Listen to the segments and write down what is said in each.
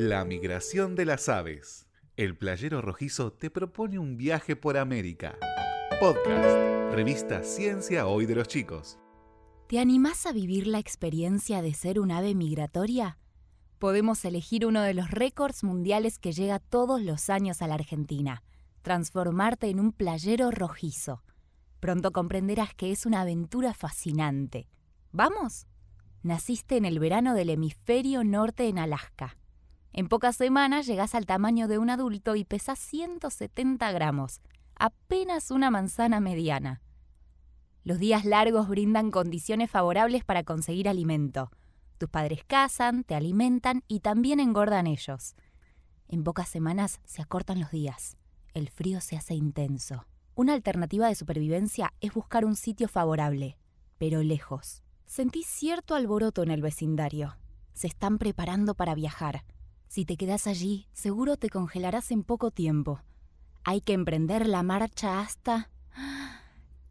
La migración de las aves. El playero rojizo te propone un viaje por América. Podcast. Revista Ciencia Hoy de los Chicos. ¿Te animás a vivir la experiencia de ser un ave migratoria? Podemos elegir uno de los récords mundiales que llega todos los años a la Argentina. Transformarte en un playero rojizo. Pronto comprenderás que es una aventura fascinante. ¿Vamos? Naciste en el verano del hemisferio norte en Alaska. En pocas semanas llegas al tamaño de un adulto y pesas 170 gramos, apenas una manzana mediana. Los días largos brindan condiciones favorables para conseguir alimento. Tus padres cazan, te alimentan y también engordan ellos. En pocas semanas se acortan los días. El frío se hace intenso. Una alternativa de supervivencia es buscar un sitio favorable, pero lejos. Sentí cierto alboroto en el vecindario. Se están preparando para viajar. Si te quedas allí, seguro te congelarás en poco tiempo. Hay que emprender la marcha hasta...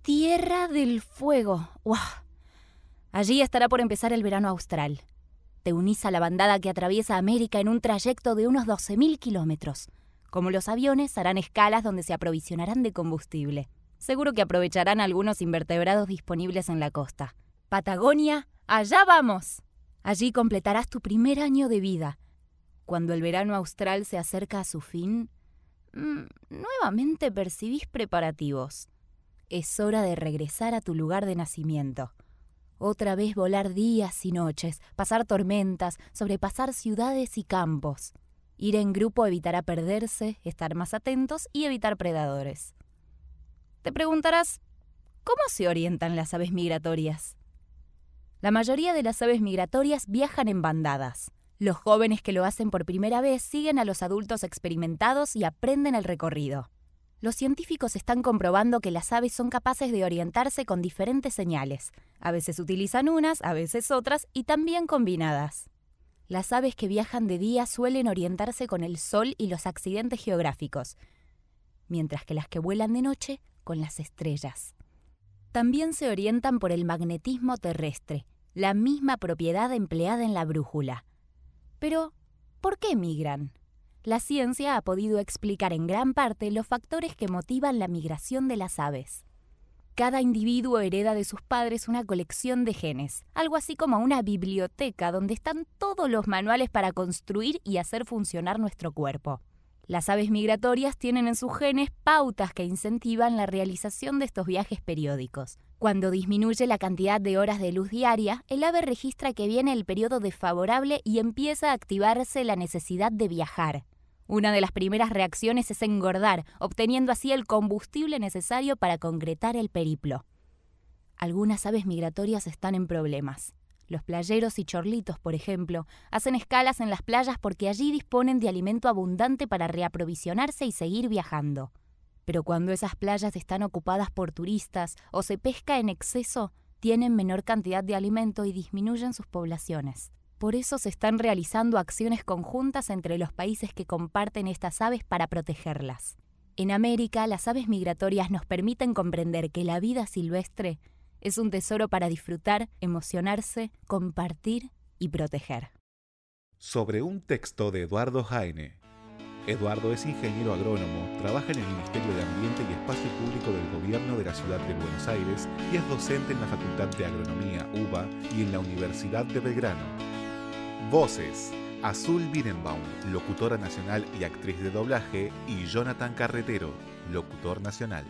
Tierra del Fuego. ¡Wow! Allí estará por empezar el verano austral. Te unís a la bandada que atraviesa América en un trayecto de unos 12.000 kilómetros. Como los aviones, harán escalas donde se aprovisionarán de combustible. Seguro que aprovecharán algunos invertebrados disponibles en la costa. Patagonia, allá vamos. Allí completarás tu primer año de vida. Cuando el verano austral se acerca a su fin, mm, nuevamente percibís preparativos. Es hora de regresar a tu lugar de nacimiento. Otra vez volar días y noches, pasar tormentas, sobrepasar ciudades y campos. Ir en grupo evitará perderse, estar más atentos y evitar predadores. Te preguntarás, ¿cómo se orientan las aves migratorias? La mayoría de las aves migratorias viajan en bandadas. Los jóvenes que lo hacen por primera vez siguen a los adultos experimentados y aprenden el recorrido. Los científicos están comprobando que las aves son capaces de orientarse con diferentes señales. A veces utilizan unas, a veces otras y también combinadas. Las aves que viajan de día suelen orientarse con el sol y los accidentes geográficos, mientras que las que vuelan de noche con las estrellas también se orientan por el magnetismo terrestre, la misma propiedad empleada en la brújula. Pero, ¿por qué migran? La ciencia ha podido explicar en gran parte los factores que motivan la migración de las aves. Cada individuo hereda de sus padres una colección de genes, algo así como una biblioteca donde están todos los manuales para construir y hacer funcionar nuestro cuerpo. Las aves migratorias tienen en sus genes pautas que incentivan la realización de estos viajes periódicos. Cuando disminuye la cantidad de horas de luz diaria, el ave registra que viene el periodo desfavorable y empieza a activarse la necesidad de viajar. Una de las primeras reacciones es engordar, obteniendo así el combustible necesario para concretar el periplo. Algunas aves migratorias están en problemas. Los playeros y chorlitos, por ejemplo, hacen escalas en las playas porque allí disponen de alimento abundante para reaprovisionarse y seguir viajando. Pero cuando esas playas están ocupadas por turistas o se pesca en exceso, tienen menor cantidad de alimento y disminuyen sus poblaciones. Por eso se están realizando acciones conjuntas entre los países que comparten estas aves para protegerlas. En América, las aves migratorias nos permiten comprender que la vida silvestre es un tesoro para disfrutar, emocionarse, compartir y proteger. Sobre un texto de Eduardo Jaine. Eduardo es ingeniero agrónomo, trabaja en el Ministerio de Ambiente y Espacio Público del Gobierno de la Ciudad de Buenos Aires y es docente en la Facultad de Agronomía UBA y en la Universidad de Belgrano. Voces. Azul Birenbaum, locutora nacional y actriz de doblaje, y Jonathan Carretero, locutor nacional.